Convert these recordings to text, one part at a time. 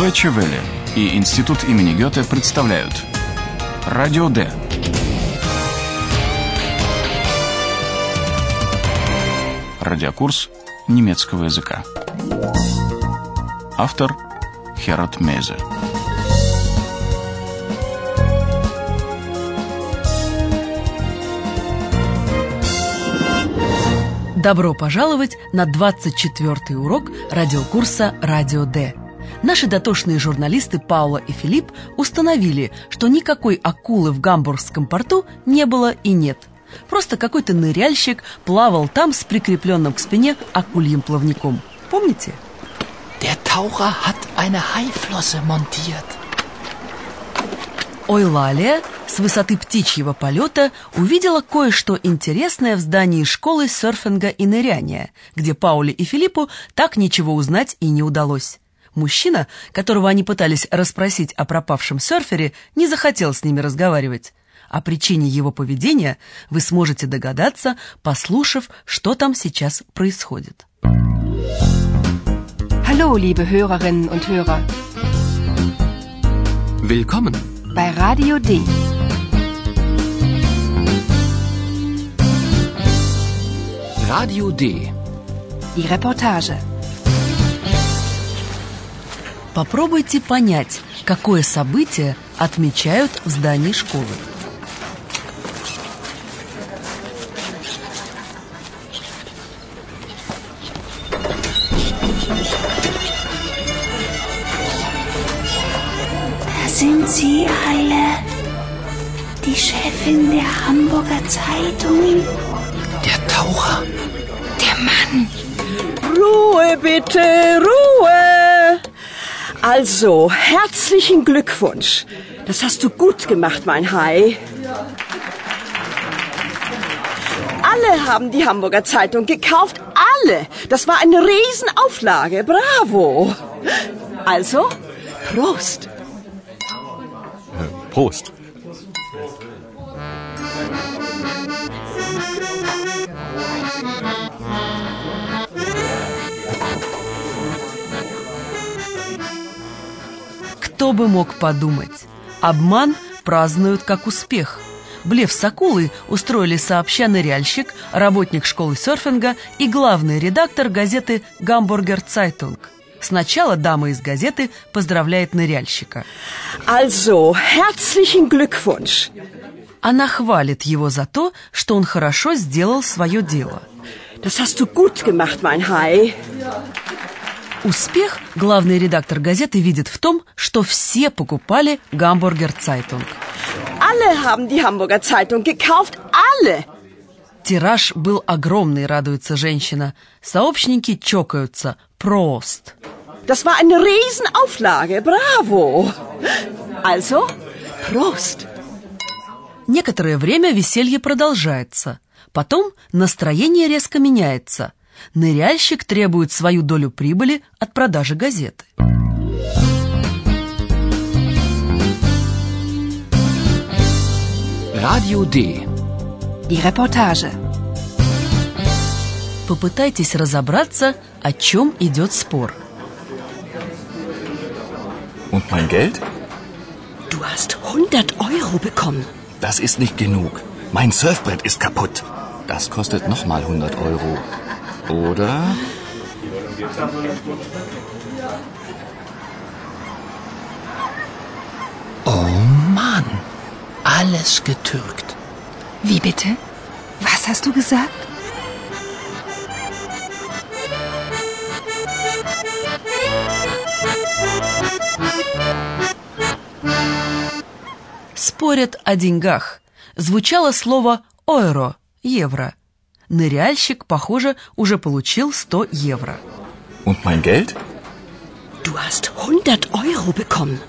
Deutsche Welle и Институт имени Гёте представляют Радио Д. Радиокурс немецкого языка. Автор Херат Мейзе. Добро пожаловать на 24 урок радиокурса «Радио Д». Наши дотошные журналисты Паула и Филипп установили, что никакой акулы в гамбургском порту не было и нет. Просто какой-то ныряльщик плавал там с прикрепленным к спине акульим плавником. Помните? Der Taucher hat eine Haiflosse montiert. Ойлалия с высоты птичьего полета увидела кое-что интересное в здании школы серфинга и ныряния, где Пауле и Филиппу так ничего узнать и не удалось. Мужчина, которого они пытались расспросить о пропавшем серфере, не захотел с ними разговаривать. О причине его поведения вы сможете догадаться, послушав, что там сейчас происходит. Hallo, liebe Hörerinnen und Hörer. Willkommen. Bei Radio D. Radio D. Die Reportage. Попробуйте понять, какое событие отмечают в здании школы. Da sind sie alle. Die Chefin der Hamburger Zeitung. Der Taucher. Der Mann. Ruhe bitte, Ruhe! Also, herzlichen Glückwunsch. Das hast du gut gemacht, mein Hai. Alle haben die Hamburger Zeitung gekauft. Alle. Das war eine Riesenauflage. Bravo. Also, Prost. Prost. Кто бы мог подумать? Обман празднуют как успех. Блеф с акулой устроили сообща ныряльщик, работник школы серфинга и главный редактор газеты «Гамбургер Цайтунг». Сначала дама из газеты поздравляет ныряльщика. Also, herzlichen Glückwunsch. Она хвалит его за то, что он хорошо сделал свое дело. Das hast du gut gemacht, mein Hai. Успех главный редактор газеты видит в том, что все покупали «Гамбургер Цайтунг». Alle haben die Hamburger Zeitung gekauft. Alle. Тираж был огромный, радуется женщина. Сообщники чокаются. Прост. Das war eine Riesenauflage. Bravo. Also, Prost. Некоторое время веселье продолжается. Потом настроение резко меняется. Ныряльщик требует свою долю прибыли от продажи газеты. Radio D. Die Reportage. Попытайтесь разобраться, о чем идет спор. Und mein Geld? Du hast 100 Euro bekommen. Das ist nicht genug. Mein Surfbrett ist kaputt. Das kostet nochmal 100 Euro. Oder? Oh Mann. Alles getürkt. Wie bitte? Was hast du gesagt? Спорят о деньгах. Звучало слово «ойро» – «евро». Ныряльщик, похоже, уже получил 100 евро. Und mein Geld? Du hast 100 Euro bekommen.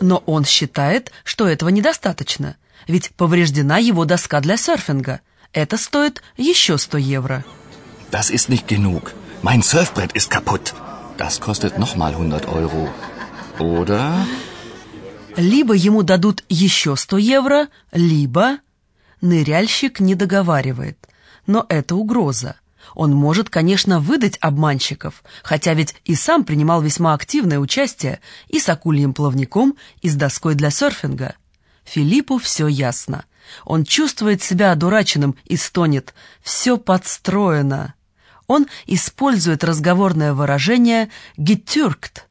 Но он считает, что этого недостаточно, ведь повреждена его доска для серфинга. Это стоит еще 100 евро. Das ist nicht genug. Mein Surfbrett ist kaputt. Das kostet nochmal 100 Euro. Oder? Либо ему дадут еще 100 евро, либо... Ныряльщик не договаривает. Но это угроза. Он может, конечно, выдать обманщиков, хотя ведь и сам принимал весьма активное участие и с акульем плавником, и с доской для серфинга. Филиппу все ясно. Он чувствует себя одураченным и стонет «все подстроено». Он использует разговорное выражение «getürkt»,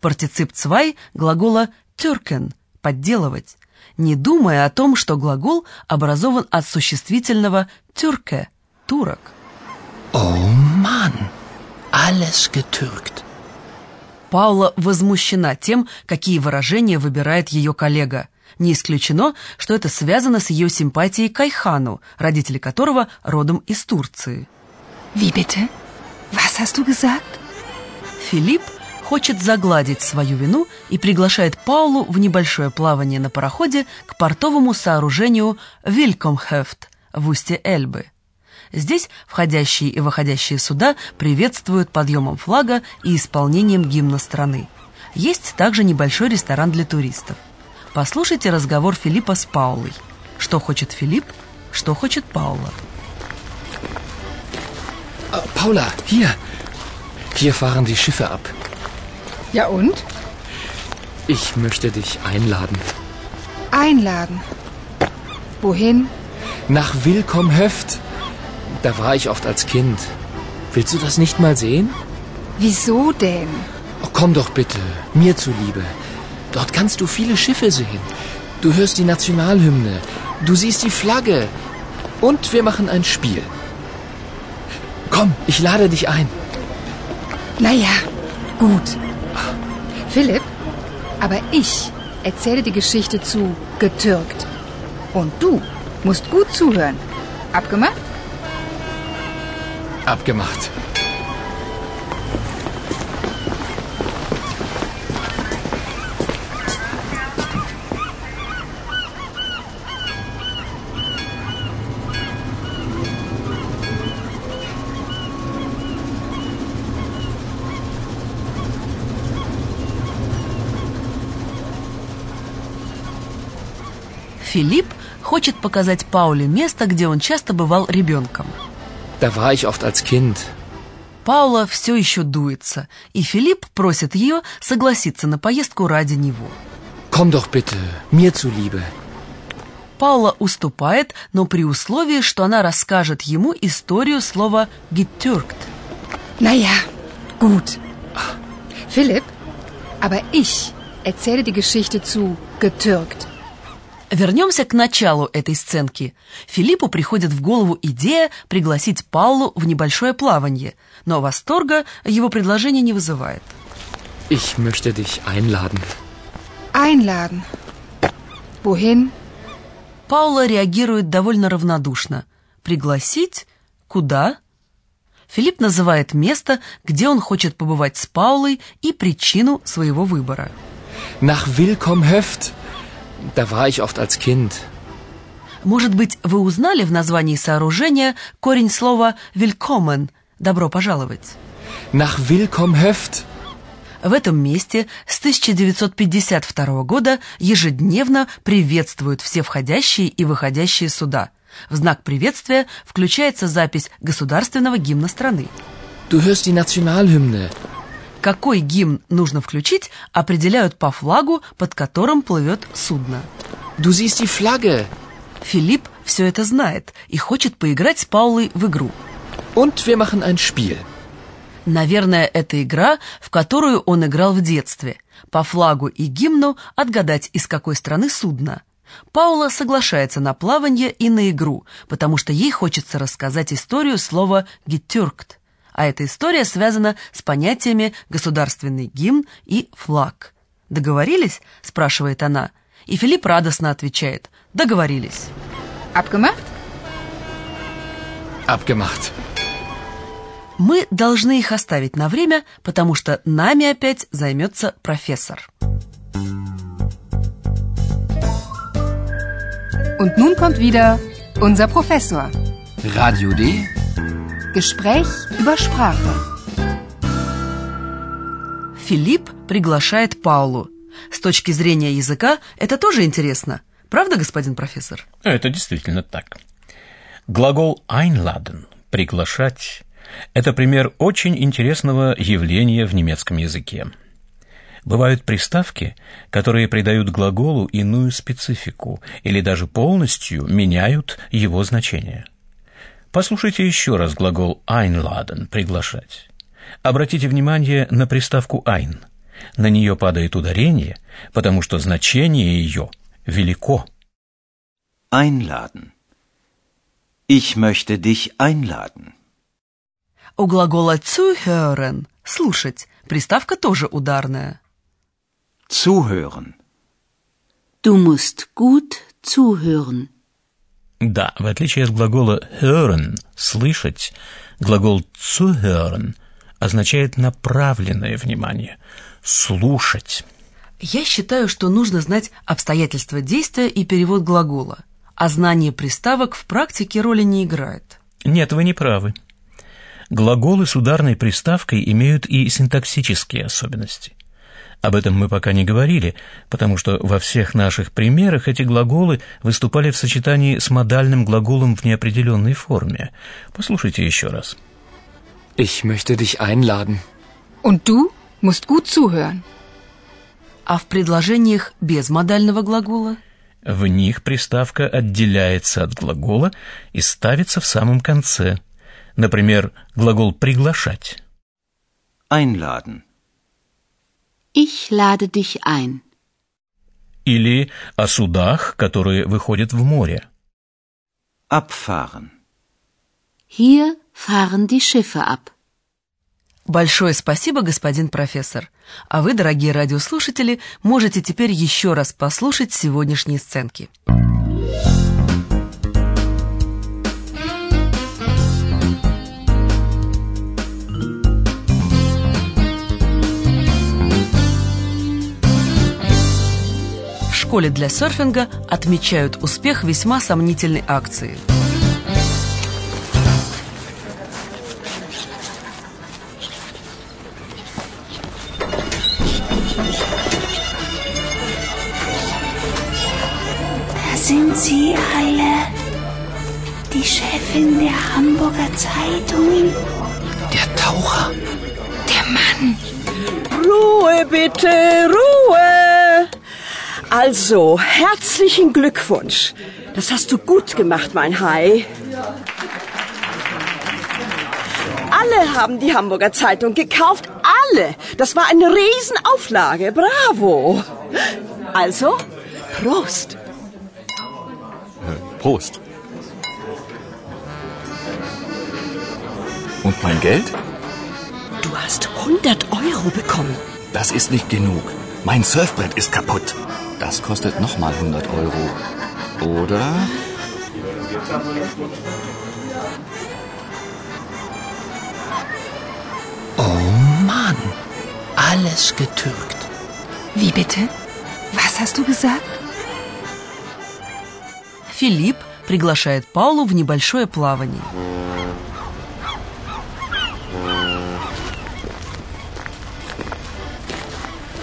партицип «zwei» глагола «türken» — «подделывать», не думая о том, что глагол образован от существительного «türke» — «турок». Oh Mann, alles getürkt. Паула возмущена тем, какие выражения выбирает ее коллега. Не исключено, что это связано с ее симпатией к Айхану, родители которого родом из Турции. Wie bitte? Was hast du gesagt? Филипп хочет загладить свою вину и приглашает Паулу в небольшое плавание на пароходе к портовому сооружению Вилькомхефт в устье Эльбы. Здесь входящие и выходящие суда приветствуют подъемом флага и исполнением гимна страны. Есть также небольшой ресторан для туристов. Послушайте разговор Филиппа с Паулой. Что хочет Филипп, что хочет Паула. Äh, Paula, hier. Hier fahren die Schiffe ab. Ja und? Ich möchte dich einladen. Einladen. Wohin? Nach Willkommhöft. Da war ich oft als Kind. Willst du das nicht mal sehen? Wieso denn? Oh, komm doch bitte, mir zuliebe. Dort kannst du viele Schiffe sehen. Du hörst die Nationalhymne. Du siehst die Flagge. Und wir machen ein Spiel. Komm, ich lade dich ein. Naja, gut. Philipp, aber ich erzähle die Geschichte zu getürkt. Und du musst gut zuhören. Abgemacht? Abgemacht. Филипп хочет показать Пауле место, где он часто бывал ребенком. Da war ich oft als Kind. Паула все еще дуется, и Филипп просит ее согласиться на поездку ради него. Komm doch bitte, mir zuliebe. Паула уступает, но при условии, что она расскажет ему историю слова «getürkt». Naja, gut. Philipp, aber ich erzähle die Geschichte zu getürkt. Вернемся к началу этой сценки. Филиппу приходит в голову идея пригласить Паулу в небольшое плавание, но восторга его предложение не вызывает. Ich möchte dich einladen. Einladen. Wohin? Паула реагирует довольно равнодушно. Пригласить? Куда? Филипп называет место, где он хочет побывать с Паулой и причину своего выбора. Nach Willkommhöft. Da war ich oft als Kind. Может быть, вы узнали в названии сооружения корень слова «willkommen» — «добро пожаловать». Nach Willkommhöft. В этом месте с 1952 года ежедневно приветствуют все входящие и выходящие суда. В знак приветствия включается запись государственного гимна страны. Du hörst die Nationalhymne. Какой гимн нужно включить, определяют по флагу, под которым плывет судно. Du siehst die Flagge. Филипп все это знает и хочет поиграть с Паулой в игру. Und wir machen ein Spiel. Наверное, это игра, в которую он играл в детстве. По флагу и гимну отгадать, из какой страны судно. Паула соглашается на плавание и на игру, потому что ей хочется рассказать историю слова «getürkt». А эта история связана с понятиями «государственный гимн» и «флаг». «Договорились?» – спрашивает она. И Филипп радостно отвечает «Договорились». Abgemacht? Abgemacht. Мы должны их оставить на время, потому что нами опять займется профессор. Und nun kommt wieder unser Professor. Radio D. Gespräch über Sprache. Филипп приглашает Паулу. С точки зрения языка это тоже интересно. Правда, господин профессор? Это действительно так. Глагол einladen – приглашать Это пример очень интересного явления в немецком языке. Бывают приставки, которые придают глаголу иную специфику или даже полностью меняют его значение. Послушайте еще раз глагол einladen – приглашать. Обратите внимание на приставку ein. На нее падает ударение, потому что значение ее велико. Einladen. Ich möchte dich einladen. У глагола zuhören – слушать приставка тоже ударная. Zuhören. Du musst gut zuhören. Да, в отличие от глагола hören – слышать, глагол zuhören означает направленное внимание, слушать. Я считаю, что нужно знать обстоятельства действия и перевод глагола, а знание приставок в практике роли не играет. Нет, вы не правы. Глаголы с ударной приставкой имеют и синтаксические особенности. Об этом мы пока не говорили, потому что во всех наших примерах эти глаголы выступали в сочетании с модальным глаголом в неопределенной форме. Послушайте еще раз. Ich möchte dich einladen. Und du musst gut zuhören. А в предложениях без модального глагола? В них приставка отделяется от глагола и ставится в самом конце. Например, глагол «приглашать». Einladen. Ich lade dich ein. Или о судах, которые выходят в море. Abfahren. Hier fahren die Schiffe ab. Большое спасибо, господин профессор. А вы, дорогие радиослушатели, можете теперь еще раз послушать сегодняшние сценки. Школе для серфинга отмечают успех весьма сомнительной акции. Da sind sie alle. Die Chefin der Hamburger Zeitung. Der Taucher. Der Mann. Ruhe bitte, Ruhe. Also, herzlichen Glückwunsch. Das hast du gut gemacht, mein Hai. Alle haben die Hamburger Zeitung gekauft. Alle. Das war eine Riesenauflage. Bravo. Also, Prost. Prost. Und mein Geld? Du hast 100 Euro bekommen. Das ist nicht genug. Mein Surfbrett ist kaputt. Das kostet nochmal 100 Euro. Oder? Oh Mann, alles getürkt. Wie bitte? Was hast du gesagt? Филипп приглашает Паулу в небольшое плавание.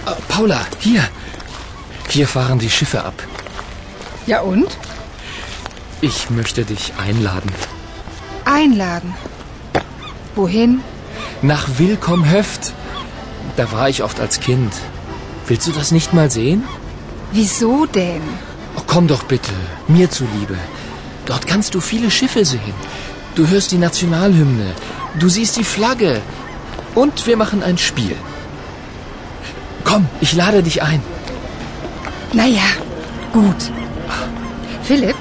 Äh, Paula, hier. hier fahren die Schiffe ab. Ja und? Ich möchte dich einladen. Einladen. Wohin? Nach Willkomm-Höft. Da war ich oft als Kind. Willst du das nicht mal sehen? Wieso denn? Oh, komm doch bitte, mir zuliebe. Dort kannst du viele Schiffe sehen. Du hörst die Nationalhymne. Du siehst die Flagge. Und wir machen ein Spiel. Komm, ich lade dich ein. Naja, gut. Philipp,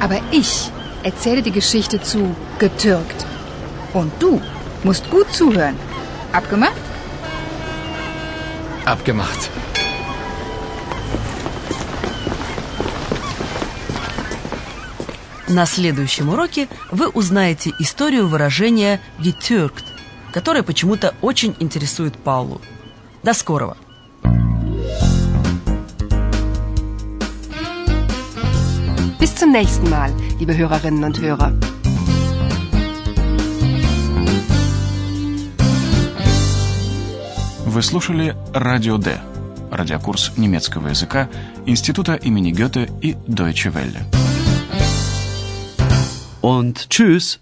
aber ich erzähle die Geschichte zu getürkt. Und du musst gut zuhören. Abgemacht? Abgemacht. На следующем уроке вы узнаете историю выражения «getürkt», которое почему-то очень интересует Паулу. До скорого! Bis zum nächsten Mal, liebe Hörerinnen und Hörer. Вы слушали «Радио Д» – радиокурс немецкого языка Института имени Гёте и Deutsche Welle. Und tschüss.